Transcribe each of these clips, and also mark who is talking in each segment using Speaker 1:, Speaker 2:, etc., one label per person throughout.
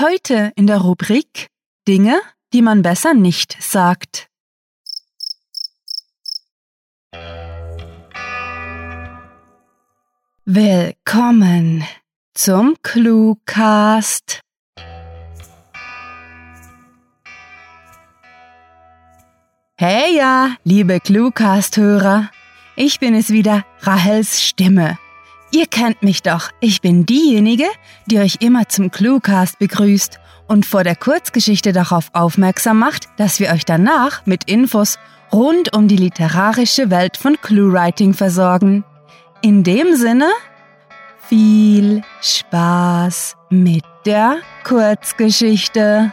Speaker 1: Heute in der Rubrik Dinge, die man besser nicht sagt. Willkommen zum Cluecast. Hey ja, liebe Cluecast-Hörer, ich bin es wieder, Rahels Stimme. Ihr kennt mich doch, ich bin diejenige, die euch immer zum Cluecast begrüßt und vor der Kurzgeschichte darauf aufmerksam macht, dass wir euch danach mit Infos rund um die literarische Welt von Cluewriting versorgen. In dem Sinne, viel Spaß mit der Kurzgeschichte.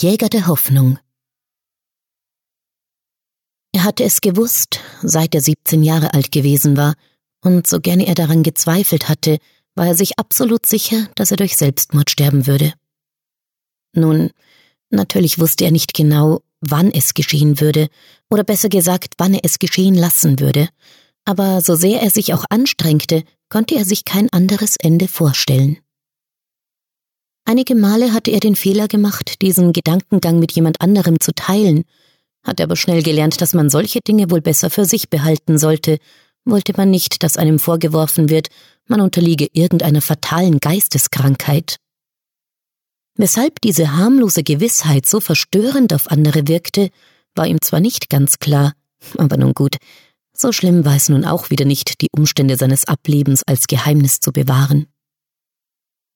Speaker 2: Jäger der Hoffnung. Er hatte es gewusst, seit er 17 Jahre alt gewesen war, und so gerne er daran gezweifelt hatte, war er sich absolut sicher, dass er durch Selbstmord sterben würde. Nun, natürlich wusste er nicht genau, wann es geschehen würde, oder besser gesagt, wann er es geschehen lassen würde, aber so sehr er sich auch anstrengte, konnte er sich kein anderes Ende vorstellen. Einige Male hatte er den Fehler gemacht, diesen Gedankengang mit jemand anderem zu teilen, hat aber schnell gelernt, dass man solche Dinge wohl besser für sich behalten sollte, wollte man nicht, dass einem vorgeworfen wird, man unterliege irgendeiner fatalen Geisteskrankheit. Weshalb diese harmlose Gewissheit so verstörend auf andere wirkte, war ihm zwar nicht ganz klar, aber nun gut, so schlimm war es nun auch wieder nicht, die Umstände seines Ablebens als Geheimnis zu bewahren.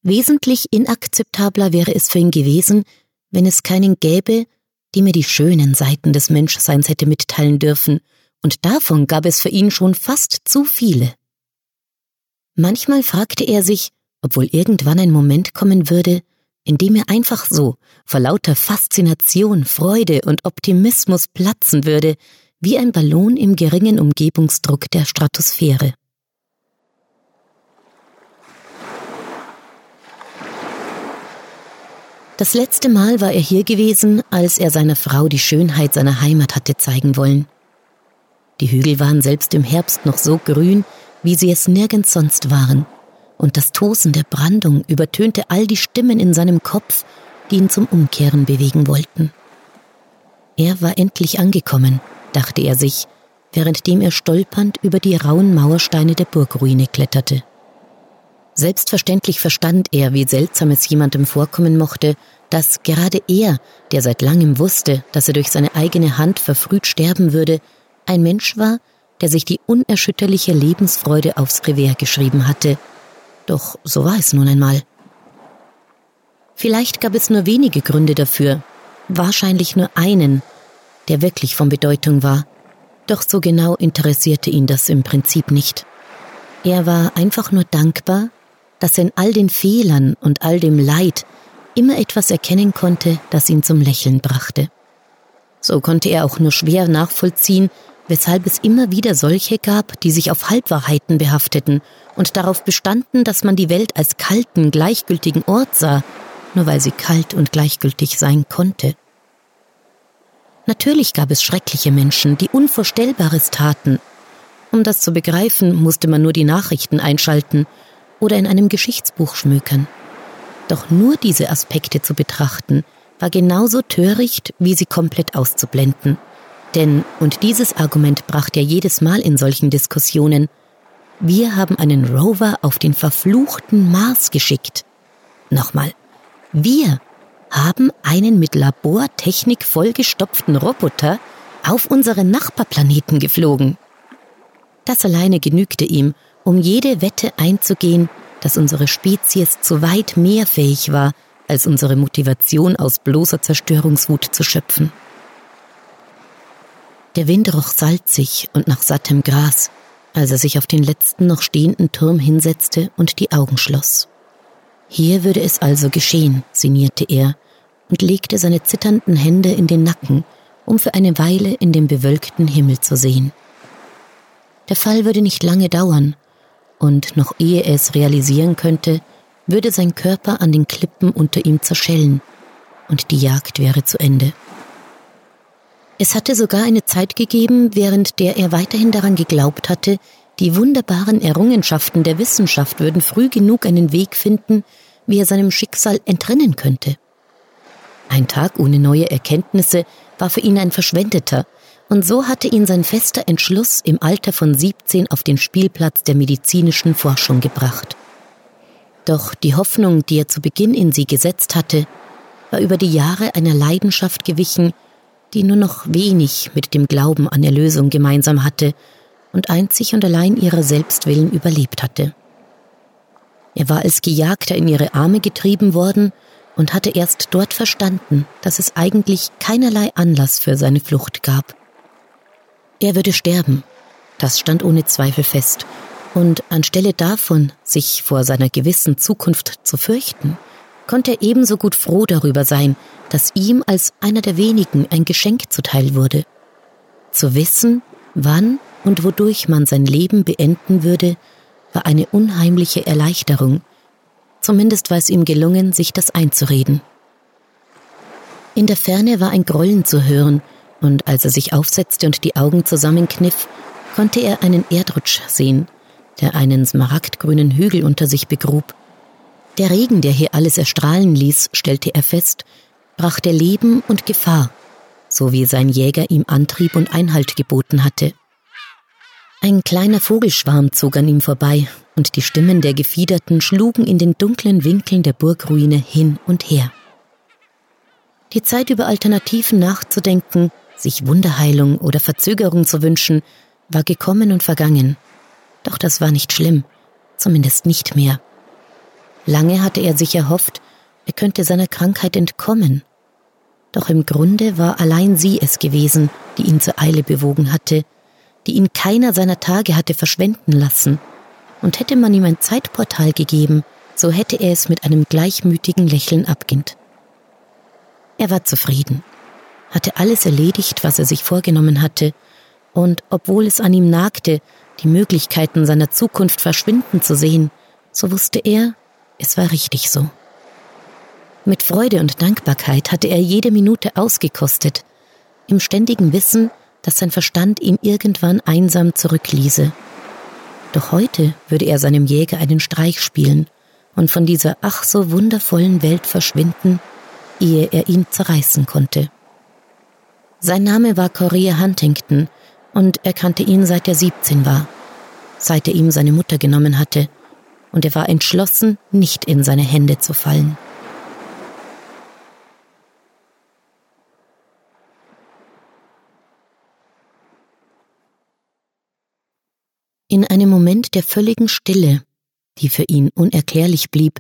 Speaker 2: Wesentlich inakzeptabler wäre es für ihn gewesen, wenn es keinen gäbe, die mir die schönen Seiten des Menschseins hätte mitteilen dürfen, und davon gab es für ihn schon fast zu viele. Manchmal fragte er sich, ob wohl irgendwann ein Moment kommen würde, in dem er einfach so, vor lauter Faszination, Freude und Optimismus platzen würde, wie ein Ballon im geringen Umgebungsdruck der Stratosphäre. Das letzte Mal war er hier gewesen, als er seiner Frau die Schönheit seiner Heimat hatte zeigen wollen. Die Hügel waren selbst im Herbst noch so grün, wie sie es nirgends sonst waren, und das Tosen der Brandung übertönte all die Stimmen in seinem Kopf, die ihn zum Umkehren bewegen wollten. Er war endlich angekommen, dachte er sich, währenddem er stolpernd über die rauen Mauersteine der Burgruine kletterte. Selbstverständlich verstand er, wie seltsam es jemandem vorkommen mochte, dass gerade er, der seit langem wusste, dass er durch seine eigene Hand verfrüht sterben würde, ein Mensch war, der sich die unerschütterliche Lebensfreude aufs Revers geschrieben hatte. Doch so war es nun einmal. Vielleicht gab es nur wenige Gründe dafür, wahrscheinlich nur einen, der wirklich von Bedeutung war. Doch so genau interessierte ihn das im Prinzip nicht. Er war einfach nur dankbar, dass er in all den Fehlern und all dem Leid immer etwas erkennen konnte, das ihn zum Lächeln brachte. So konnte er auch nur schwer nachvollziehen, weshalb es immer wieder solche gab, die sich auf Halbwahrheiten behafteten und darauf bestanden, dass man die Welt als kalten, gleichgültigen Ort sah, nur weil sie kalt und gleichgültig sein konnte. Natürlich gab es schreckliche Menschen, die Unvorstellbares taten. Um das zu begreifen, musste man nur die Nachrichten einschalten oder in einem Geschichtsbuch schmökern. Doch nur diese Aspekte zu betrachten, war genauso töricht, wie sie komplett auszublenden. Denn, und dieses Argument brachte er jedes Mal in solchen Diskussionen, wir haben einen Rover auf den verfluchten Mars geschickt. Nochmal, wir haben einen mit Labortechnik vollgestopften Roboter auf unseren Nachbarplaneten geflogen. Das alleine genügte ihm, um jede Wette einzugehen, dass unsere Spezies zu weit mehr fähig war, als unsere Motivation aus bloßer Zerstörungswut zu schöpfen. Der Wind roch salzig und nach sattem Gras, als er sich auf den letzten noch stehenden Turm hinsetzte und die Augen schloss. Hier würde es also geschehen, sinnierte er und legte seine zitternden Hände in den Nacken, um für eine Weile in den bewölkten Himmel zu sehen. Der Fall würde nicht lange dauern, und noch ehe er es realisieren könnte, würde sein Körper an den Klippen unter ihm zerschellen, und die Jagd wäre zu Ende. Es hatte sogar eine Zeit gegeben, während der er weiterhin daran geglaubt hatte, die wunderbaren Errungenschaften der Wissenschaft würden früh genug einen Weg finden, wie er seinem Schicksal entrinnen könnte. Ein Tag ohne neue Erkenntnisse war für ihn ein verschwendeter, und so hatte ihn sein fester Entschluss im Alter von 17 auf den Spielplatz der medizinischen Forschung gebracht. Doch die Hoffnung, die er zu Beginn in sie gesetzt hatte, war über die Jahre einer Leidenschaft gewichen, die nur noch wenig mit dem Glauben an Erlösung gemeinsam hatte und einzig und allein ihrer Selbstwillen überlebt hatte. Er war als Gejagter in ihre Arme getrieben worden und hatte erst dort verstanden, dass es eigentlich keinerlei Anlass für seine Flucht gab. Er würde sterben, das stand ohne Zweifel fest, und anstelle davon, sich vor seiner gewissen Zukunft zu fürchten, konnte er ebenso gut froh darüber sein, dass ihm als einer der wenigen ein Geschenk zuteil wurde. Zu wissen, wann und wodurch man sein Leben beenden würde, war eine unheimliche Erleichterung. Zumindest war es ihm gelungen, sich das einzureden. In der Ferne war ein Grollen zu hören, und als er sich aufsetzte und die Augen zusammenkniff, konnte er einen Erdrutsch sehen, der einen smaragdgrünen Hügel unter sich begrub. Der Regen, der hier alles erstrahlen ließ, stellte er fest, brachte Leben und Gefahr, so wie sein Jäger ihm Antrieb und Einhalt geboten hatte. Ein kleiner Vogelschwarm zog an ihm vorbei, und die Stimmen der Gefiederten schlugen in den dunklen Winkeln der Burgruine hin und her. Die Zeit über Alternativen nachzudenken, sich Wunderheilung oder Verzögerung zu wünschen, war gekommen und vergangen. Doch das war nicht schlimm, zumindest nicht mehr. Lange hatte er sich erhofft, er könnte seiner Krankheit entkommen. Doch im Grunde war allein sie es gewesen, die ihn zur Eile bewogen hatte, die ihn keiner seiner Tage hatte verschwenden lassen. Und hätte man ihm ein Zeitportal gegeben, so hätte er es mit einem gleichmütigen Lächeln abginnt. Er war zufrieden, hatte alles erledigt, was er sich vorgenommen hatte, und obwohl es an ihm nagte, die Möglichkeiten seiner Zukunft verschwinden zu sehen, so wusste er, es war richtig so. Mit Freude und Dankbarkeit hatte er jede Minute ausgekostet, im ständigen Wissen, dass sein Verstand ihn irgendwann einsam zurückließe. Doch heute würde er seinem Jäger einen Streich spielen und von dieser ach so wundervollen Welt verschwinden, ehe er ihn zerreißen konnte. Sein Name war Korea Huntington und er kannte ihn seit er 17 war, seit er ihm seine Mutter genommen hatte, und er war entschlossen, nicht in seine Hände zu fallen. In einem Moment der völligen Stille, die für ihn unerklärlich blieb,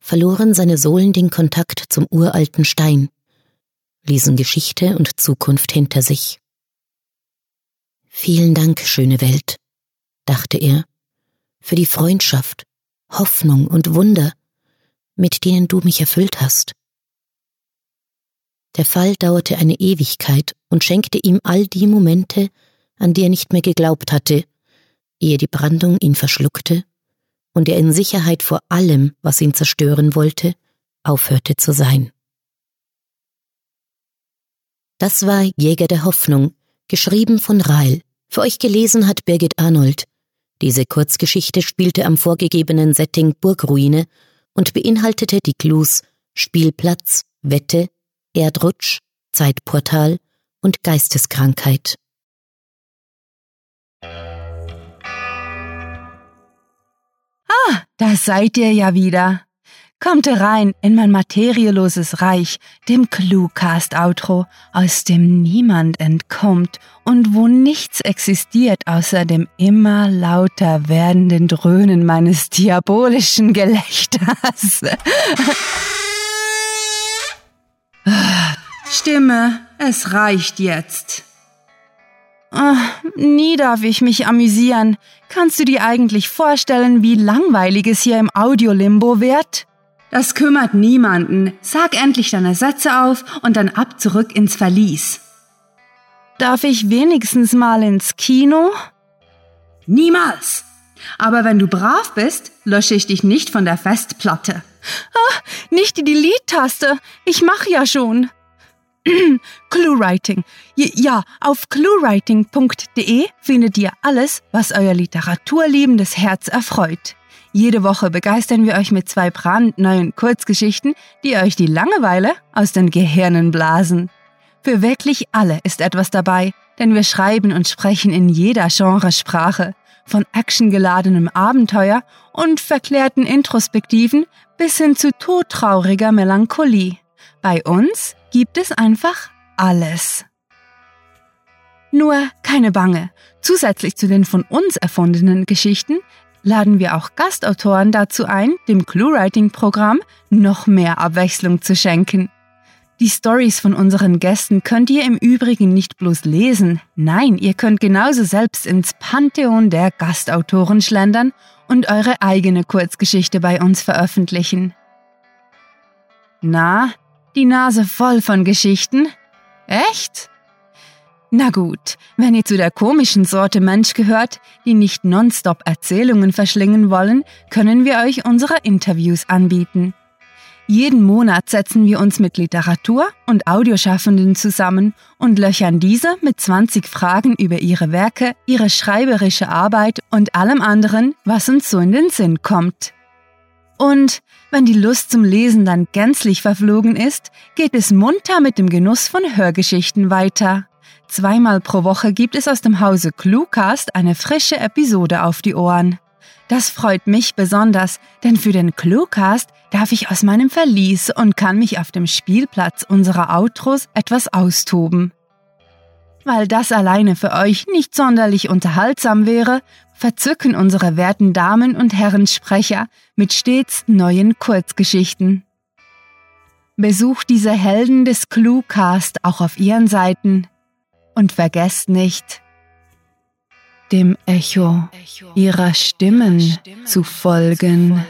Speaker 2: verloren seine Sohlen den Kontakt zum uralten Stein, ließen Geschichte und Zukunft hinter sich. Vielen Dank, schöne Welt, dachte er, für die Freundschaft, Hoffnung und Wunder, mit denen du mich erfüllt hast. Der Fall dauerte eine Ewigkeit und schenkte ihm all die Momente, an die er nicht mehr geglaubt hatte, ehe die Brandung ihn verschluckte und er in Sicherheit vor allem, was ihn zerstören wollte, aufhörte zu sein. Das war Jäger der Hoffnung, geschrieben von Rahl. Für euch gelesen hat Birgit Arnold. Diese Kurzgeschichte spielte am vorgegebenen Setting Burgruine und beinhaltete die Clues Spielplatz, Wette, Erdrutsch, Zeitportal und Geisteskrankheit.
Speaker 1: Ah, da seid ihr ja wieder. Kommt herein in mein materieloses Reich, dem Cluecast-Outro, aus dem niemand entkommt und wo nichts existiert außer dem immer lauter werdenden Dröhnen meines diabolischen Gelächters. Stimme, es reicht jetzt. Oh, nie darf ich mich amüsieren. Kannst du dir eigentlich vorstellen, wie langweilig es hier im Audiolimbo wird? Das kümmert niemanden. Sag endlich deine Sätze auf und dann ab zurück ins Verlies. Darf ich wenigstens mal ins Kino? Niemals. Aber wenn du brav bist, lösche ich dich nicht von der Festplatte. Ah, nicht die Delete-Taste. Ich mach ja schon. ClueWriting. Ja, auf cluewriting.de findet ihr alles, was euer literaturliebendes Herz erfreut. Jede Woche begeistern wir euch mit zwei brandneuen Kurzgeschichten, die euch die Langeweile aus den Gehirnen blasen. Für wirklich alle ist etwas dabei, denn wir schreiben und sprechen in jeder Genresprache, von actiongeladenem Abenteuer und verklärten Introspektiven bis hin zu todtrauriger Melancholie. Bei uns gibt es einfach alles. Nur keine Bange. Zusätzlich zu den von uns erfundenen Geschichten laden wir auch Gastautoren dazu ein, dem ClueWriting-Programm noch mehr Abwechslung zu schenken. Die Stories von unseren Gästen könnt ihr im Übrigen nicht bloß lesen, nein, ihr könnt genauso selbst ins Pantheon der Gastautoren schlendern und eure eigene Kurzgeschichte bei uns veröffentlichen. Na, die Nase voll von Geschichten? Echt? Na gut, wenn ihr zu der komischen Sorte Mensch gehört, die nicht nonstop Erzählungen verschlingen wollen, können wir euch unsere Interviews anbieten. Jeden Monat setzen wir uns mit Literatur- und Audioschaffenden zusammen und löchern diese mit 20 Fragen über ihre Werke, ihre schreiberische Arbeit und allem anderen, was uns so in den Sinn kommt. Und wenn die Lust zum Lesen dann gänzlich verflogen ist, geht es munter mit dem Genuss von Hörgeschichten weiter. Zweimal pro Woche gibt es aus dem Hause Cluecast eine frische Episode auf die Ohren. Das freut mich besonders, denn für den Cluecast darf ich aus meinem Verlies und kann mich auf dem Spielplatz unserer Outros etwas austoben. Weil das alleine für euch nicht sonderlich unterhaltsam wäre, verzücken unsere werten Damen und Herren Sprecher mit stets neuen Kurzgeschichten. Besucht diese Helden des Cluecast auch auf ihren Seiten und vergesst nicht, dem Echo ihrer Stimmen zu folgen.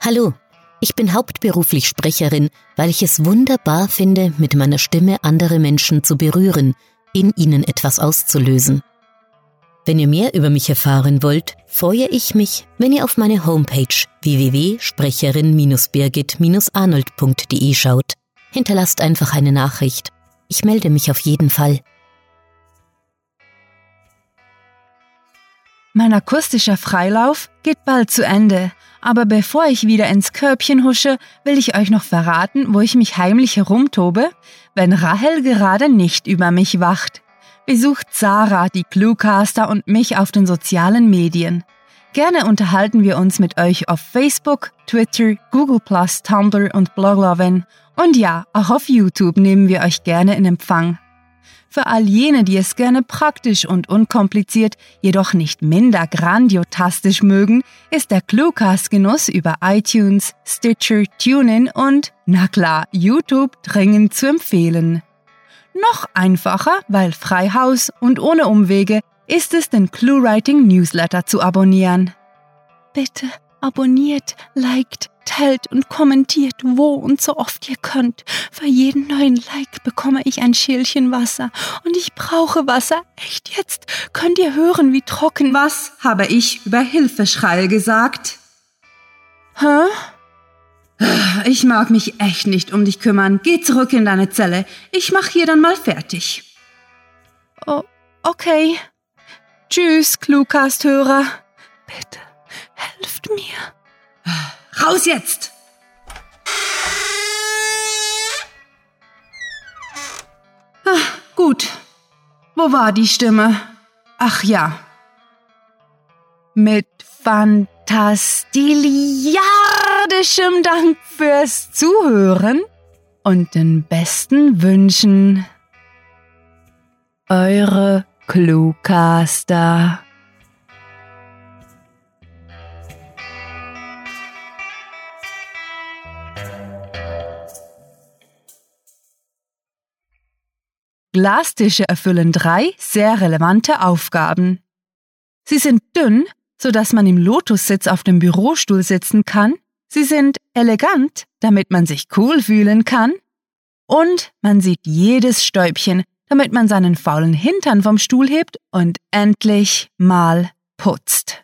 Speaker 2: Hallo, ich bin hauptberuflich Sprecherin, weil ich es wunderbar finde, mit meiner Stimme andere Menschen zu berühren, in ihnen etwas auszulösen. Wenn ihr mehr über mich erfahren wollt, freue ich mich, wenn ihr auf meine Homepage www.sprecherin-birgit-arnold.de schaut. Hinterlasst einfach eine Nachricht. Ich melde mich auf jeden Fall.
Speaker 1: Mein akustischer Freilauf geht bald zu Ende, aber bevor ich wieder ins Körbchen husche, will ich euch noch verraten, wo ich mich heimlich herumtobe, wenn Rahel gerade nicht über mich wacht. Besucht Sarah, die Cluecaster und mich auf den sozialen Medien. Gerne unterhalten wir uns mit euch auf Facebook, Twitter, Google+, Tumblr und Bloglovin. Und ja, auch auf YouTube nehmen wir euch gerne in Empfang. Für all jene, die es gerne praktisch und unkompliziert, jedoch nicht minder grandiotastisch mögen, ist der Cluecast-Genuss über iTunes, Stitcher, TuneIn und, na klar, YouTube dringend zu empfehlen. Noch einfacher, weil frei Haus und ohne Umwege, ist es, den ClueWriting Newsletter zu abonnieren. Bitte abonniert, liked, teilt und kommentiert, wo und so oft ihr könnt. Für jeden neuen Like bekomme ich ein Schälchen Wasser. Und ich brauche Wasser. Echt jetzt? Könnt ihr hören, wie trocken.
Speaker 3: Was habe ich über Hilfeschreie gesagt?
Speaker 1: Hä?
Speaker 3: Ich mag mich echt nicht um dich kümmern. Geh zurück in deine Zelle. Ich mach hier dann mal fertig.
Speaker 1: Oh, okay. Tschüss, Cluecast-Hörer. Bitte, helft mir.
Speaker 3: Raus jetzt! Ah, gut. Wo war die Stimme? Ach ja.
Speaker 1: Mit fantastiliardischem Dank fürs Zuhören und den besten Wünschen. Eure Cluecaster. Glastische erfüllen drei sehr relevante Aufgaben. Sie sind dünn, sodass man im Lotussitz auf dem Bürostuhl sitzen kann. Sie sind elegant, damit man sich cool fühlen kann. Und man sieht jedes Stäubchen, damit man seinen faulen Hintern vom Stuhl hebt und endlich mal putzt.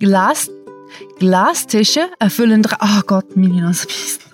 Speaker 1: Glas Glastische erfüllen drei. Oh Gott, meine Nase beißt.